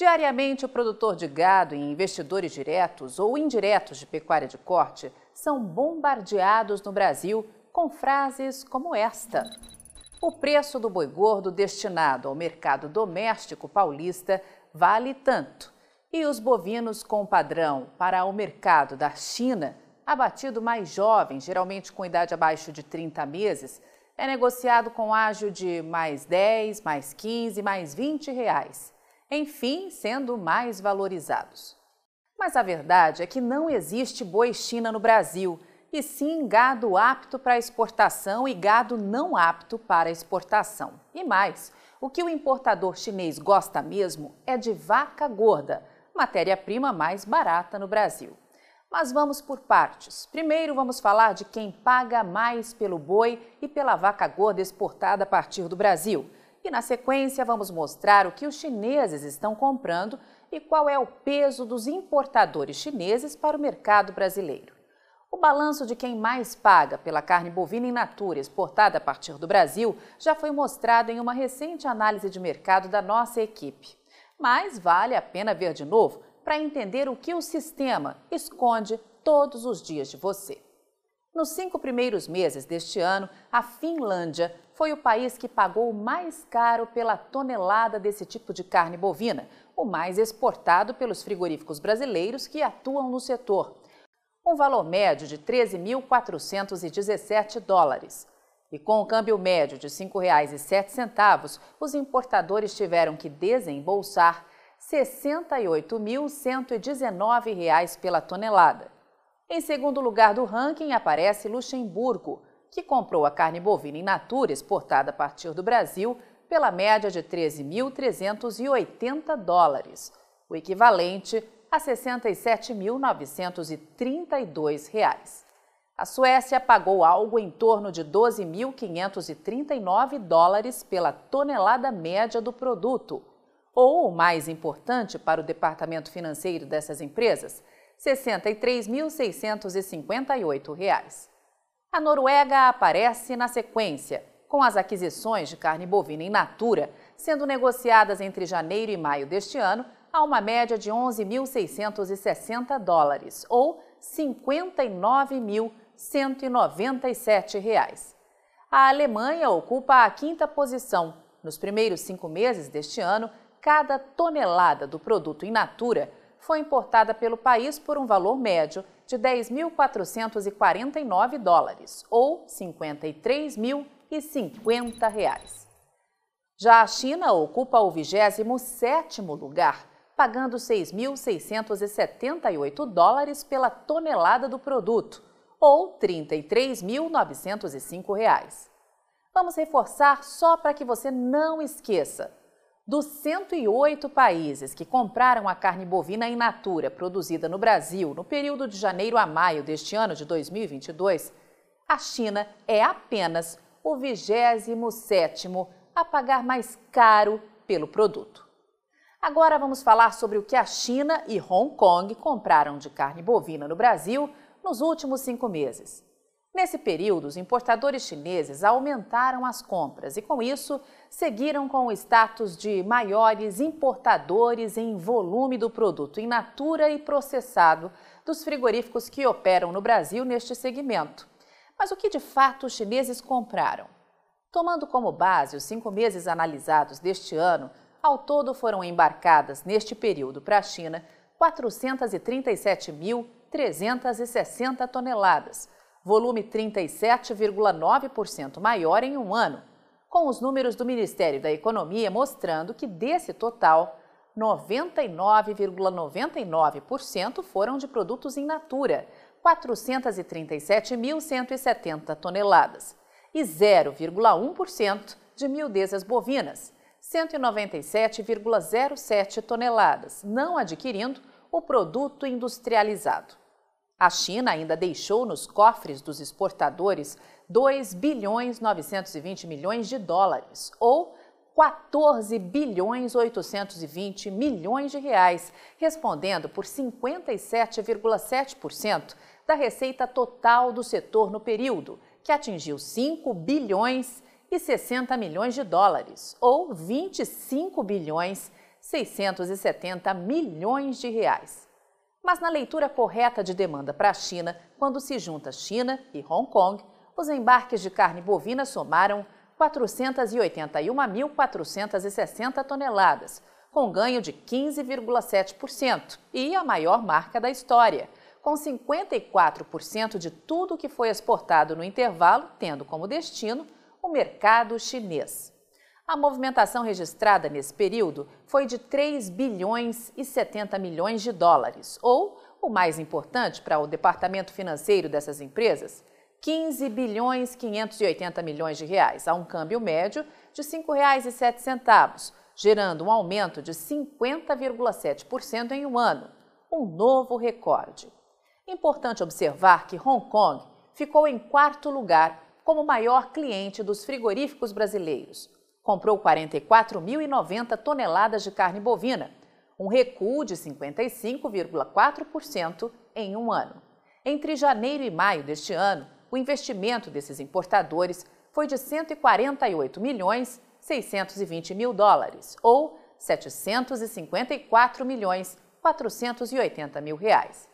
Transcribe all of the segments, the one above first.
Diariamente, o produtor de gado e investidores diretos ou indiretos de pecuária de corte são bombardeados no Brasil com frases como esta: O preço do boi gordo destinado ao mercado doméstico paulista vale tanto, e os bovinos com padrão para o mercado da China, abatido mais jovem, geralmente com idade abaixo de 30 meses, é negociado com ágio de mais 10, mais 15, mais 20 reais enfim, sendo mais valorizados. Mas a verdade é que não existe boi China no Brasil, e sim gado apto para exportação e gado não apto para exportação. E mais, o que o importador chinês gosta mesmo é de vaca gorda, matéria-prima mais barata no Brasil. Mas vamos por partes. Primeiro vamos falar de quem paga mais pelo boi e pela vaca gorda exportada a partir do Brasil. E na sequência, vamos mostrar o que os chineses estão comprando e qual é o peso dos importadores chineses para o mercado brasileiro. O balanço de quem mais paga pela carne bovina in natura exportada a partir do Brasil já foi mostrado em uma recente análise de mercado da nossa equipe. Mas vale a pena ver de novo para entender o que o sistema esconde todos os dias de você. Nos cinco primeiros meses deste ano, a Finlândia foi o país que pagou mais caro pela tonelada desse tipo de carne bovina, o mais exportado pelos frigoríficos brasileiros que atuam no setor. Um valor médio de 13.417 dólares. E com o câmbio médio de R$ 5,07, os importadores tiveram que desembolsar R$ 68.119 pela tonelada. Em segundo lugar do ranking aparece Luxemburgo, que comprou a carne bovina in natura exportada a partir do Brasil pela média de 13.380 dólares, o equivalente a 67.932 reais. A Suécia pagou algo em torno de 12.539 dólares pela tonelada média do produto, ou, o mais importante para o departamento financeiro dessas empresas, R$ 63.658. A Noruega aparece na sequência, com as aquisições de carne bovina in natura sendo negociadas entre janeiro e maio deste ano a uma média de 11.660 dólares, ou 59.197 reais. A Alemanha ocupa a quinta posição. Nos primeiros cinco meses deste ano, cada tonelada do produto in natura foi importada pelo país por um valor médio de 10.449 dólares, ou 53.050 reais. Já a China ocupa o 27º lugar, pagando 6.678 dólares pela tonelada do produto, ou 33.905 reais. Vamos reforçar só para que você não esqueça. Dos 108 países que compraram a carne bovina in natura produzida no Brasil no período de janeiro a maio deste ano de 2022, a China é apenas o 27º a pagar mais caro pelo produto. Agora vamos falar sobre o que a China e Hong Kong compraram de carne bovina no Brasil nos últimos cinco meses. Nesse período, os importadores chineses aumentaram as compras e, com isso, seguiram com o status de maiores importadores em volume do produto in natura e processado dos frigoríficos que operam no Brasil neste segmento. Mas o que de fato os chineses compraram? Tomando como base os cinco meses analisados deste ano, ao todo foram embarcadas neste período para a China 437.360 toneladas volume 37,9% maior em um ano, com os números do Ministério da Economia mostrando que desse total, 99,99% foram de produtos in natura, 437.170 toneladas, e 0,1% de miudezas bovinas, 197,07 toneladas, não adquirindo o produto industrializado. A China ainda deixou nos cofres dos exportadores 2 bilhões 920 milhões de dólares, ou 14 bilhões 820 milhões de reais, respondendo por 57,7% da receita total do setor no período, que atingiu 5 bilhões e 60 milhões de dólares, ou 25 bilhões 670 milhões de reais. Mas na leitura correta de demanda para a China, quando se junta China e Hong Kong, os embarques de carne bovina somaram 481.460 toneladas, com ganho de 15,7% e a maior marca da história, com 54% de tudo que foi exportado no intervalo tendo como destino o mercado chinês. A movimentação registrada nesse período foi de 3 bilhões e 70 milhões de dólares, ou, o mais importante para o departamento financeiro dessas empresas, 15 bilhões 580 milhões de reais, a um câmbio médio de R$ 5,07, gerando um aumento de 50,7% em um ano, um novo recorde. Importante observar que Hong Kong ficou em quarto lugar como maior cliente dos frigoríficos brasileiros. Comprou 44.090 toneladas de carne bovina, um recuo de 55,4% em um ano. Entre janeiro e maio deste ano, o investimento desses importadores foi de 148 milhões 620 mil dólares, ou 754 milhões 480 mil reais.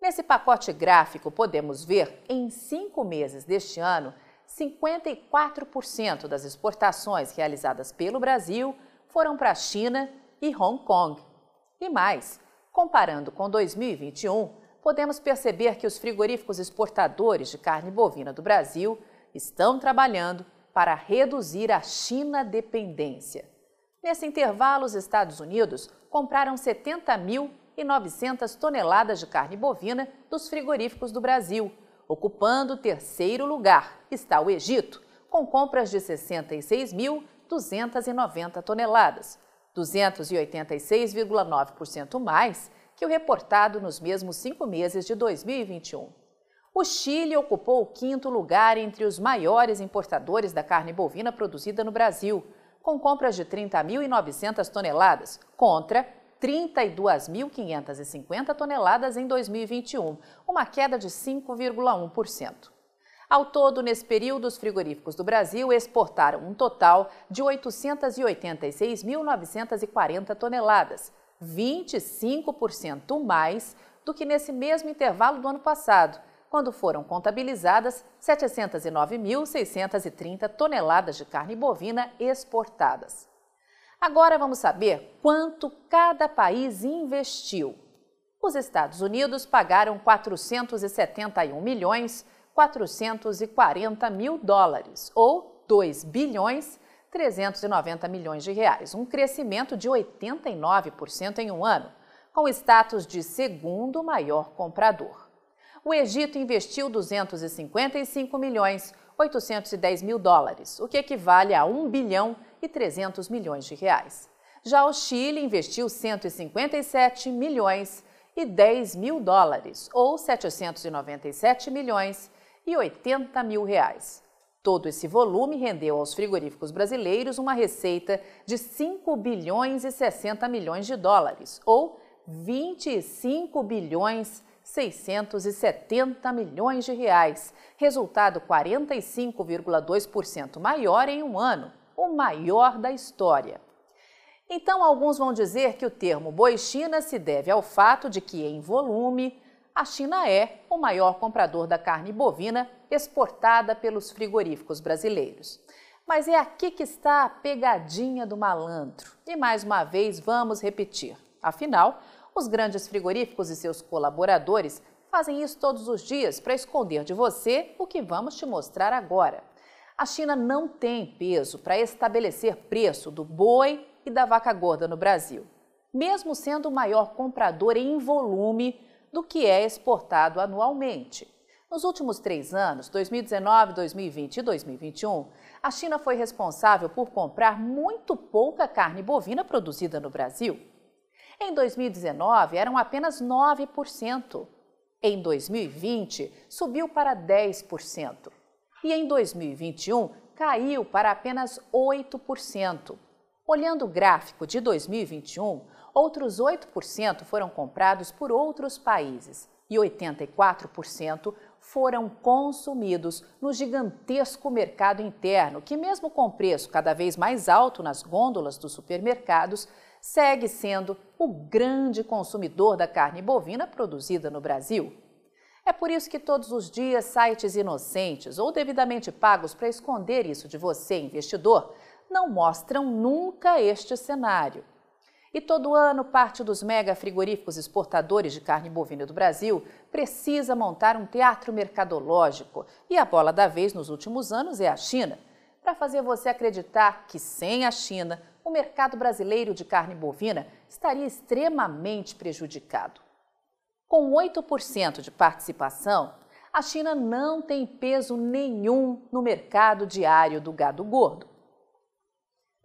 Nesse pacote gráfico, podemos ver, em cinco meses deste ano, 54% das exportações realizadas pelo Brasil foram para a China e Hong Kong. E mais, comparando com 2021, podemos perceber que os frigoríficos exportadores de carne bovina do Brasil estão trabalhando para reduzir a China dependência. Nesse intervalo, os Estados Unidos compraram 70.900 toneladas de carne bovina dos frigoríficos do Brasil. Ocupando o terceiro lugar está o Egito, com compras de 66.290 toneladas, 286,9% mais que o reportado nos mesmos cinco meses de 2021. O Chile ocupou o quinto lugar entre os maiores importadores da carne bovina produzida no Brasil, com compras de 30.900 toneladas, contra 32.550 toneladas em 2021, uma queda de 5,1%. Ao todo, nesse período, os frigoríficos do Brasil exportaram um total de 886.940 toneladas, 25% mais do que nesse mesmo intervalo do ano passado, quando foram contabilizadas 709.630 toneladas de carne bovina exportadas. Agora vamos saber quanto cada país investiu. Os Estados Unidos pagaram 471 milhões 440 mil dólares, ou 2 bilhões 390 milhões de reais, um crescimento de 89% em um ano, com status de segundo maior comprador. O Egito investiu 255 milhões 810 mil dólares, o que equivale a 1 bilhão e 300 milhões de reais. Já o Chile investiu 157 milhões e 10 mil dólares, ou 797 milhões e 80 mil reais. Todo esse volume rendeu aos frigoríficos brasileiros uma receita de 5 bilhões e 60 milhões de dólares, ou 25 bilhões 670 milhões de reais, resultado 45,2% maior em um ano, o maior da história. Então, alguns vão dizer que o termo boi China se deve ao fato de que, em volume, a China é o maior comprador da carne bovina exportada pelos frigoríficos brasileiros. Mas é aqui que está a pegadinha do malandro. E mais uma vez vamos repetir. Afinal, os grandes frigoríficos e seus colaboradores fazem isso todos os dias para esconder de você o que vamos te mostrar agora. A China não tem peso para estabelecer preço do boi e da vaca gorda no Brasil, mesmo sendo o maior comprador em volume do que é exportado anualmente. Nos últimos três anos, 2019, 2020 e 2021, a China foi responsável por comprar muito pouca carne bovina produzida no Brasil. Em 2019, eram apenas 9%. Em 2020, subiu para 10%. E em 2021, caiu para apenas 8%. Olhando o gráfico de 2021, outros 8% foram comprados por outros países e 84% foram consumidos no gigantesco mercado interno, que, mesmo com preço cada vez mais alto nas gôndolas dos supermercados, segue sendo o grande consumidor da carne bovina produzida no Brasil. É por isso que todos os dias sites inocentes ou devidamente pagos para esconder isso de você, investidor, não mostram nunca este cenário. E todo ano, parte dos mega frigoríficos exportadores de carne bovina do Brasil precisa montar um teatro mercadológico. E a bola da vez nos últimos anos é a China, para fazer você acreditar que sem a China, o mercado brasileiro de carne bovina estaria extremamente prejudicado. Com 8% de participação, a China não tem peso nenhum no mercado diário do gado gordo.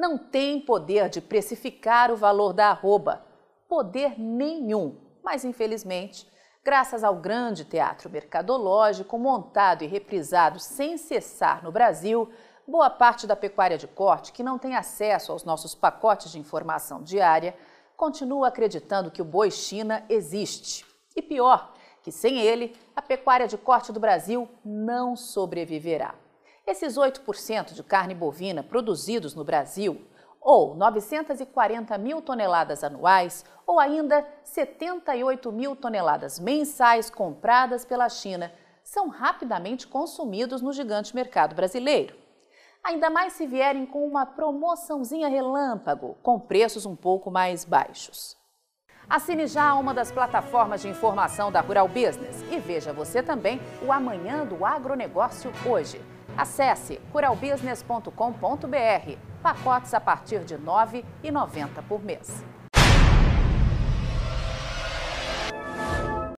Não tem poder de precificar o valor da arroba, poder nenhum, mas infelizmente, graças ao grande teatro mercadológico montado e reprisado sem cessar no Brasil, boa parte da pecuária de corte que não tem acesso aos nossos pacotes de informação diária continua acreditando que o boi China existe. E pior, que sem ele, a pecuária de corte do Brasil não sobreviverá. Esses 8% de carne bovina produzidos no Brasil, ou 940 mil toneladas anuais, ou ainda 78 mil toneladas mensais compradas pela China, são rapidamente consumidos no gigante mercado brasileiro ainda mais se vierem com uma promoçãozinha relâmpago, com preços um pouco mais baixos. Assine já uma das plataformas de informação da Rural Business e veja você também o Amanhã do Agronegócio hoje. Acesse ruralbusiness.com.br. Pacotes a partir de R$ 9,90 por mês.